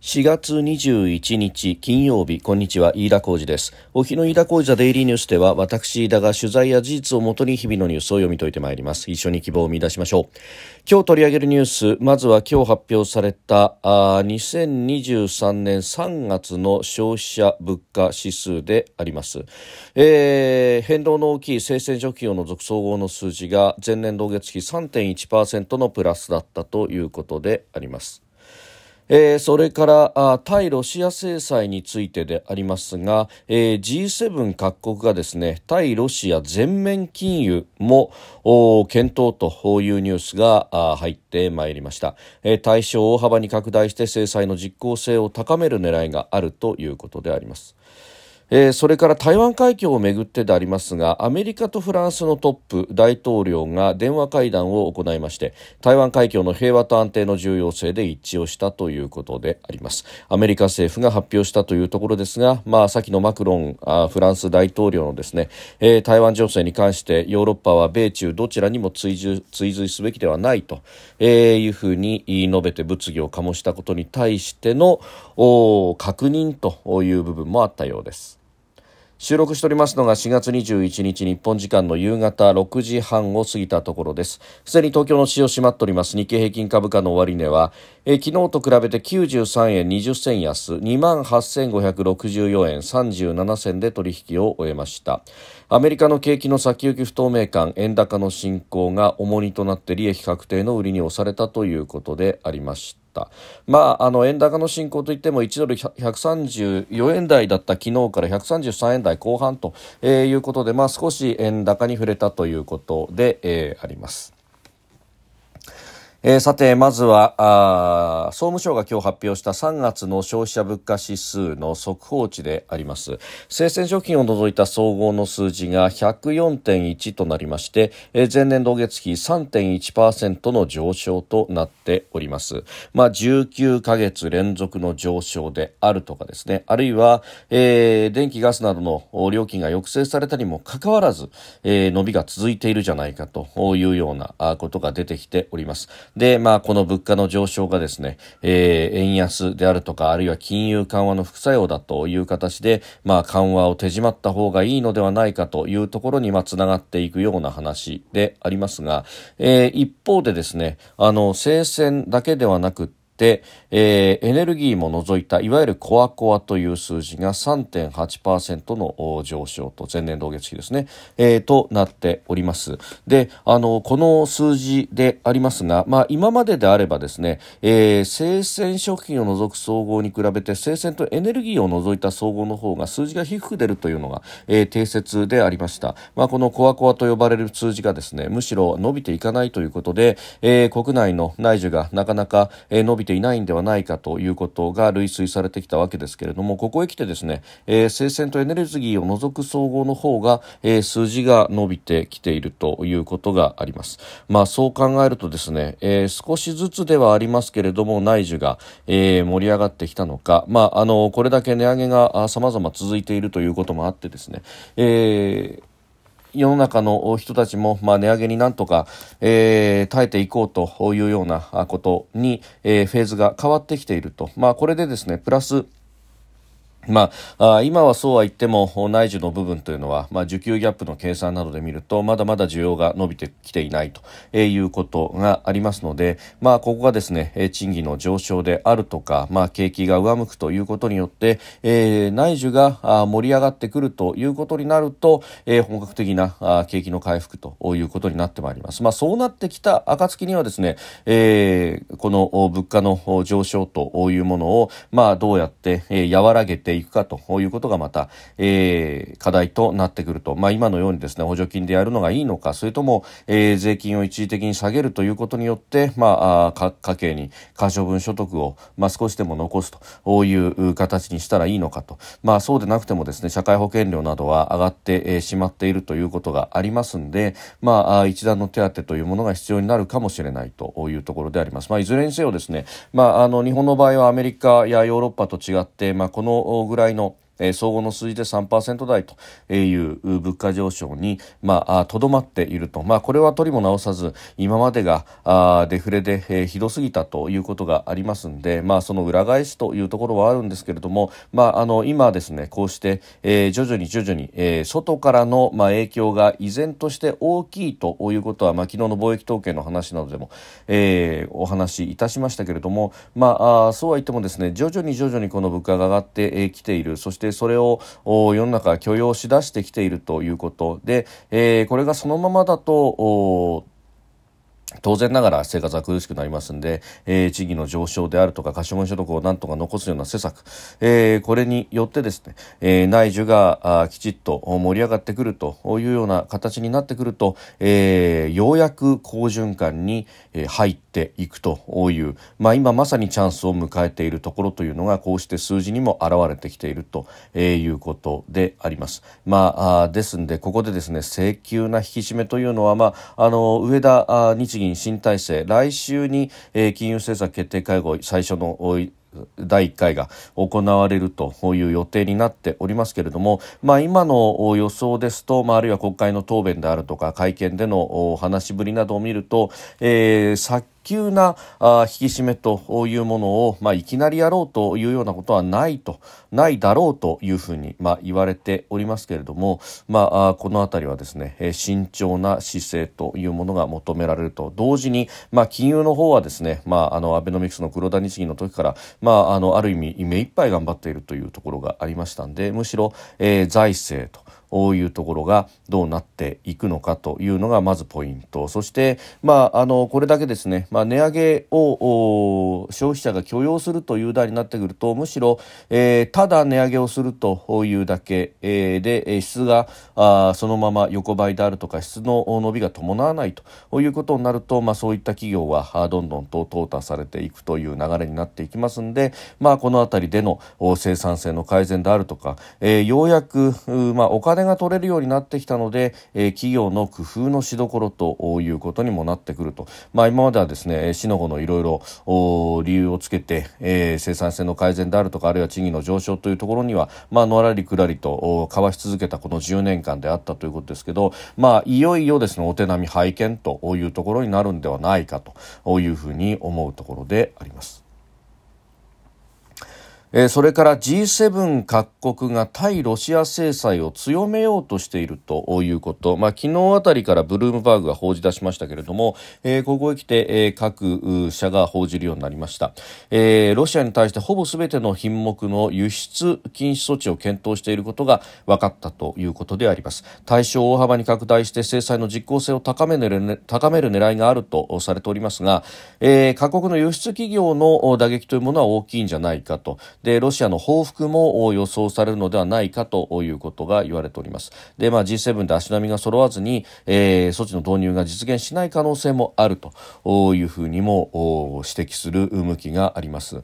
4月21日金曜日。こんにちは飯田浩二です。お日の飯田浩二ザデイリーニュースでは私飯田が取材や事実をもとに日々のニュースを読み解いてまいります。一緒に希望を見出しましょう。今日取り上げるニュースまずは今日発表されたあ2023年3月の消費者物価指数であります、えー、変動の大きい生鮮食品を除く総合の数字が前年同月比3.1%のプラスだったということであります。えー、それから対ロシア制裁についてでありますが、えー、G7 各国がですね対ロシア全面禁輸も検討というニュースが入ってまいりました、えー、対象を大幅に拡大して制裁の実効性を高める狙いがあるということであります。えー、それから台湾海峡をめぐってでありますがアメリカとフランスのトップ大統領が電話会談を行いまして台湾海峡の平和と安定の重要性で一致をしたということでありますアメリカ政府が発表したというところですが、まあ、先のマクロンあフランス大統領のですね、えー、台湾情勢に関してヨーロッパは米中どちらにも追随追随すべきではないと、えー、いうふうに述べて物議を醸したことに対しての確認という部分もあったようです。収録しておりますのが4月21日日本時間の夕方6時半を過ぎたところです。すでに東京の市場閉まっております。日経平均株価の終値はえ昨日と比べて93円20銭安2万8564円37銭で取引を終えました。アメリカの景気の先行き不透明感円高の進行が重荷となって利益確定の売りに押されたということでありました。まあ、あの円高の進行といっても1ドル134円台だった昨日から133円台後半と、えー、いうことで、まあ、少し円高に触れたということで、えー、あります。えー、さて、まずは、総務省が今日発表した3月の消費者物価指数の速報値であります。生鮮食品を除いた総合の数字が104.1となりまして、えー、前年同月比3.1%の上昇となっております。まあ、19ヶ月連続の上昇であるとかですね、あるいは、えー、電気ガスなどの料金が抑制されたにもかかわらず、えー、伸びが続いているじゃないかというようなことが出てきております。で、まあ、この物価の上昇がですね、えー、円安であるとか、あるいは金融緩和の副作用だという形で、まあ、緩和を手締まった方がいいのではないかというところに、まあ、つながっていくような話でありますが、えー、一方でですね、あの、生鮮だけではなく、えー、エネルギーも除いたいわゆるコアコアという数字が3.8%の上昇と前年同月比ですね、えー、となっております。であのこの数字でありますが、まあ、今までであればですね、えー、生鮮食品を除く総合に比べて生鮮とエネルギーを除いた総合の方が数字が低く出るというのが、えー、定説でありました、まあ、このコアコアと呼ばれる数字がですねむしろ伸びていかないということで、えー、国内の内需がなかなか、えー、伸びてていないんではないかということが類推されてきたわけですけれどもここへ来てですね、えー、生鮮とエネルギーを除く総合の方が、えー、数字が伸びてきているということがあります。まあそう考えるとですね、えー、少しずつではありますけれども内需が、えー、盛り上がってきたのか、まああのこれだけ値上げが様々続いているということもあってですね、えー世の中の人たちも、まあ、値上げになんとか、えー、耐えていこうというようなことに、えー、フェーズが変わってきていると。まあ、これでですね、プラス、まあ、今はそうは言っても内需の部分というのは、まあ、需給ギャップの計算などで見るとまだまだ需要が伸びてきていないということがありますので、まあ、ここがですね賃金の上昇であるとか、まあ、景気が上向くということによって、えー、内需が盛り上がってくるということになると、えー、本格的な景気の回復ということになってまいります。まあ、そうなってきた暁にはですね、えー、この物価の上昇というものを、まあ、どうやって、和らげてていくかということがまた、えー、課題となってくると、まあ、今のようにですね補助金でやるのがいいのかそれとも、えー、税金を一時的に下げるということによって、まあ、家計に可処分所得を、まあ、少しでも残すという形にしたらいいのかと、まあ、そうでなくてもですね社会保険料などは上がってしまっているということがありますんで、まあ、一段の手当というものが必要になるかもしれないというところであります。まあ、いずれにせよですね、まあ、あの日本の場合はアメリカやヨーロッパと違って、まあ、このぐらいのえー、総合の数字で3%台という物価上昇にまあとどまっていると、まあ、これは取りも直さず今までがあデフレで、えー、ひどすぎたということがありますんで、まあ、その裏返しというところはあるんですけれども、まあ、あの今ですねこうして、えー、徐々に徐々に、えー、外からの、まあ、影響が依然として大きいということは、まあ、昨日の貿易統計の話などでも、えー、お話しいたしましたけれども、まあ、あそうは言ってもですね徐々に徐々にこの物価が上がってきている。そしてそれを世の中許容しだしてきているということで、えー、これがそのままだと当然ながら生活は苦しくなりますんで、えー、地域の上昇であるとか、可処分所得をなんとか残すような施策、えー、これによってですね、えー、内需がきちっと盛り上がってくるというような形になってくると、えー、ようやく好循環に入っていくという、まあ今まさにチャンスを迎えているところというのが、こうして数字にも現れてきているということであります。まあ、ですんで、ここでですね、請求な引き締めというのは、まあ、あの、上田日銀新体制来週に、え、金融政策決定会合最初の第1回が行われるという予定になっておりますけれども、まあ、今の予想ですと、まあ、あるいは国会の答弁であるとか会見での話しぶりなどを見ると、えー、急なあ引き締めというものを、まあ、いきなりやろうというようなことはないとないだろうというふうに、まあ、言われておりますけれども、まあ、この辺りはですね慎重な姿勢というものが求められると。同時に、まあ、金融の方はですね、まあ、あのアベノミクスの黒田日銀の時から、まあ、あのある意味目いっぱい頑張っているというところがありましたんでむしろ、えー、財政と。ういうところがどうなっていくのかというのがまずポイント。そして、まあ、あのこれだけですね、まあ、値上げを消費者が許容するという題になってくるとむしろ、えー、ただ値上げをするというだけ、えー、で質があそのまま横ばいであるとか質の伸びが伴わないということになると、まあ、そういった企業はどんどんと淘汰されていくという流れになっていきますので、まあ、この辺りでの生産性の改善であるとか、えー、ようやく、まあ、お金金が取れるようになってきたので、えー、企業の工夫のしどころということにもなってくると、まあ、今まではですねしのごのいろいろ理由をつけて、えー、生産性の改善であるとかあるいは賃金の上昇というところには、まあのらりくらりと交わし続けたこの10年間であったということですけど、まあ、いよいよですねお手並み拝見というところになるんではないかというふうに思うところであります。えー、それから G7 各国が対ロシア制裁を強めようとしているということ、まあ、昨日あたりからブルームバーグが報じ出しましたけれども、えー、ここへ来て、えー、各社が報じるようになりました、えー、ロシアに対してほぼすべての品目の輸出禁止措置を検討していることが分かったということであります。対象を大幅に拡大して制裁の実効性を高める高める狙いがあるとされておりますが、えー、各国の輸出企業の打撃というものは大きいんじゃないかと。でロシアの報復も予想されるのではないかということが言われておりますで、まあ、G7 で足並みが揃わずに、えー、措置の導入が実現しない可能性もあるというふうにも指摘する向きがあります。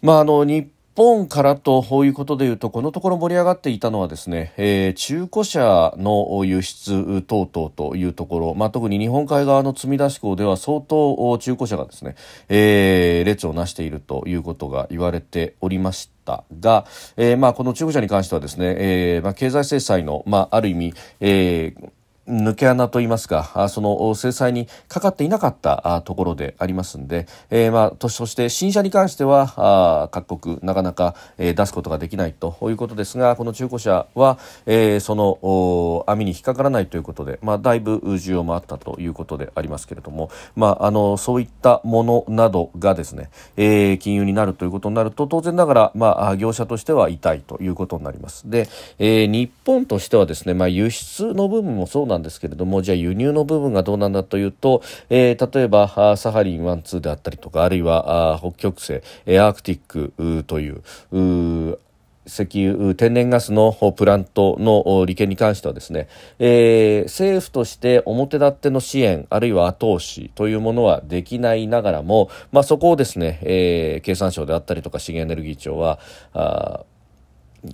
まあ、あの日本からということでいうとこのところ盛り上がっていたのはですね、えー、中古車の輸出等々というところ、まあ、特に日本海側の積み出し港では相当中古車がですね、えー、列をなしているということが言われておりましたが、えーまあ、この中古車に関してはですね、えーまあ、経済制裁の、まあ、ある意味、えー抜け穴といいますか、その制裁にかかっていなかったところでありますんで、えー、まあ、そして新車に関しては、各国なかなか、え、出すことができないということですが、この中古車は、えー、その網に引っかからないということで、まあ、だいぶ需要もあったということでありますけれども、まあ、あの、そういったものなどがですね、えー、金融になるということになると、当然ながら、まあ、業者としては痛いということになります。で、えー、日本としてはですね、まあ、輸出の部分もそうなんなんですけれどもじゃあ輸入の部分がどうなんだというと、えー、例えばサハリン1、2であったりとかあるいは北極星アークティックという石油、天然ガスのプラントの利権に関してはですね、えー、政府として表立っての支援、あるいは後押しというものはできないながらも、まあ、そこをですね、えー、経産省であったりとか資源エネルギー庁は、あ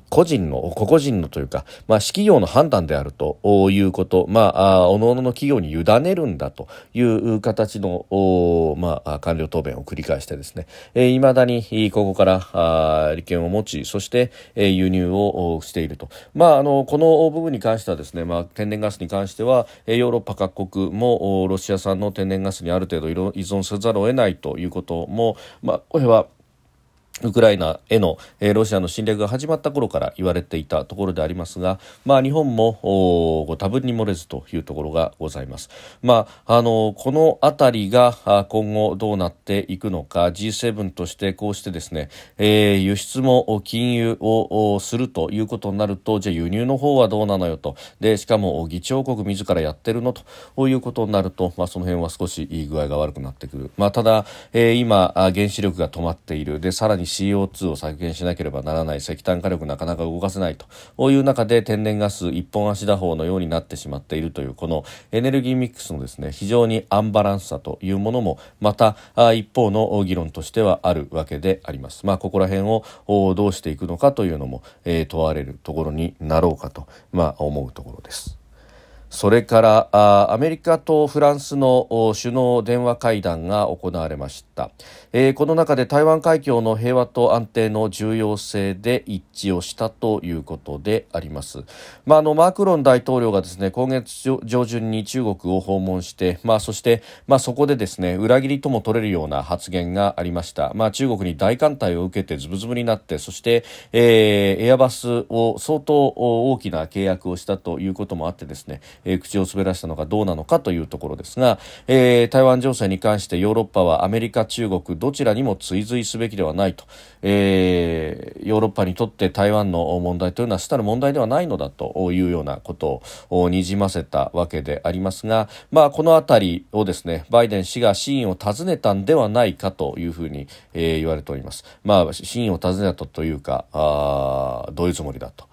個人の、個々人のというか、まあ、私企業の判断であるということ、まあ、おのおのの企業に委ねるんだという形の、まあ、官僚答弁を繰り返してですね、えー、未だにここから利権を持ち、そして、えー、輸入をしていると。まあ、あの、この部分に関してはですね、まあ、天然ガスに関しては、ヨーロッパ各国もロシア産の天然ガスにある程度依存せざるを得ないということも、まあ、これは、ウクライナへの、えー、ロシアの侵略が始まった頃から言われていたところでありますが、まあ、日本も多分に漏れずというところがございます。まあ、あのこの辺りが今後どうなっていくのか G7 としてこうしてですね、えー、輸出も禁輸をするということになるとじゃあ輸入の方はどうなのよとでしかも議長国自らやってるのということになると、まあ、その辺は少しいい具合が悪くなってくる。まあ、ただ、えー、今原子力が止まっているでさらにに CO2 を削減しなければならない石炭火力なかなか動かせないという中で天然ガス一本足打法のようになってしまっているというこのエネルギーミックスのですね非常にアンバランスさというものもまた一方の議論としてはあるわけであります。まあ、ここら辺をどうしていくのかというのも、えー、問われるところになろうかと、まあ、思うところです。それからアメリカとフランスの首脳電話会談が行われました、えー、この中で台湾海峡の平和と安定の重要性で一致をしたということであります、まあ、あのマクロン大統領がですね今月上旬に中国を訪問して、まあ、そして、まあ、そこでですね裏切りとも取れるような発言がありました、まあ、中国に大艦隊を受けてズブズブになってそして、えー、エアバスを相当大きな契約をしたということもあってですねえー、口を滑らしたのかどうなのかというところですが、えー、台湾情勢に関してヨーロッパはアメリカ、中国どちらにも追随すべきではないと、えー、ヨーロッパにとって台湾の問題というのは主たる問題ではないのだというようなことをにじませたわけでありますが、まあ、このあたりをですねバイデン氏が真意を尋ねたんではないかというふうに、えー、言われております。まあ、真意を尋ねたというかあどういうつもりだと。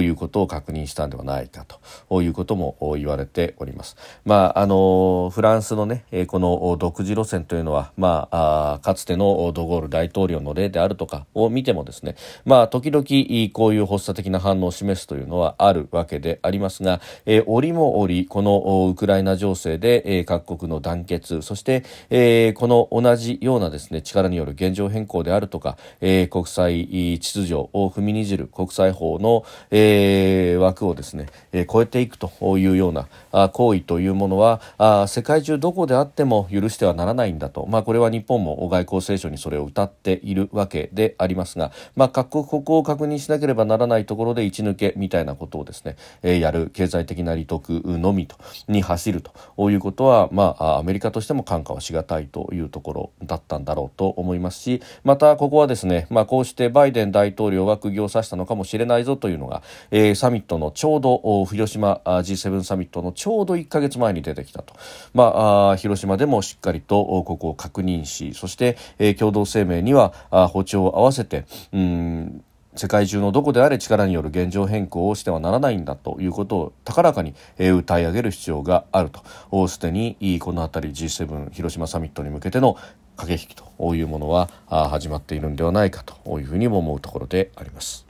いうことを確認したんではないかと。いうことも言われております。まあ、あのフランスのねこの独自路線というのは、まあ、あかつてのドゴール大統領の例であるとかを見てもですね、まあ、時々こういう発作的な反応を示すというのはあるわけでありますが、えー、折も折このウクライナ情勢で、えー、各国の団結そして、えー、この同じようなですね力による現状変更であるとか、えー、国際秩序を踏みにじる国際法の、えー、枠をですね、えー、超えていくというような行為というものはあ世界中どこであっても許してはならないんだと、まあ、これは日本も外交青書にそれを謳っているわけでありますが、まあ、各国ここを確認しなければならないところで一抜けみたいなことをですね、えー、やる経済的な利得のみとに走ると。いうことは、まあ、アメリカとしても看過はしがたいというところだったんだろうと思いますしまたここはですね、まあ、こうしてバイデン大統領は釘を刺したのかもしれないぞというのが、えー、サミットのちょうど広島 G7 ササミットのちょうど1か月前に出てきたと、まあ、あ広島でもしっかりとここを確認しそして、えー、共同声明にはあ歩調を合わせてうん世界中のどこであれ力による現状変更をしてはならないんだということを高らかに、歌い上げる必要があるとすでにこの辺り G7 広島サミットに向けての駆け引きというものは始まっているんではないかというふうにも思うところであります。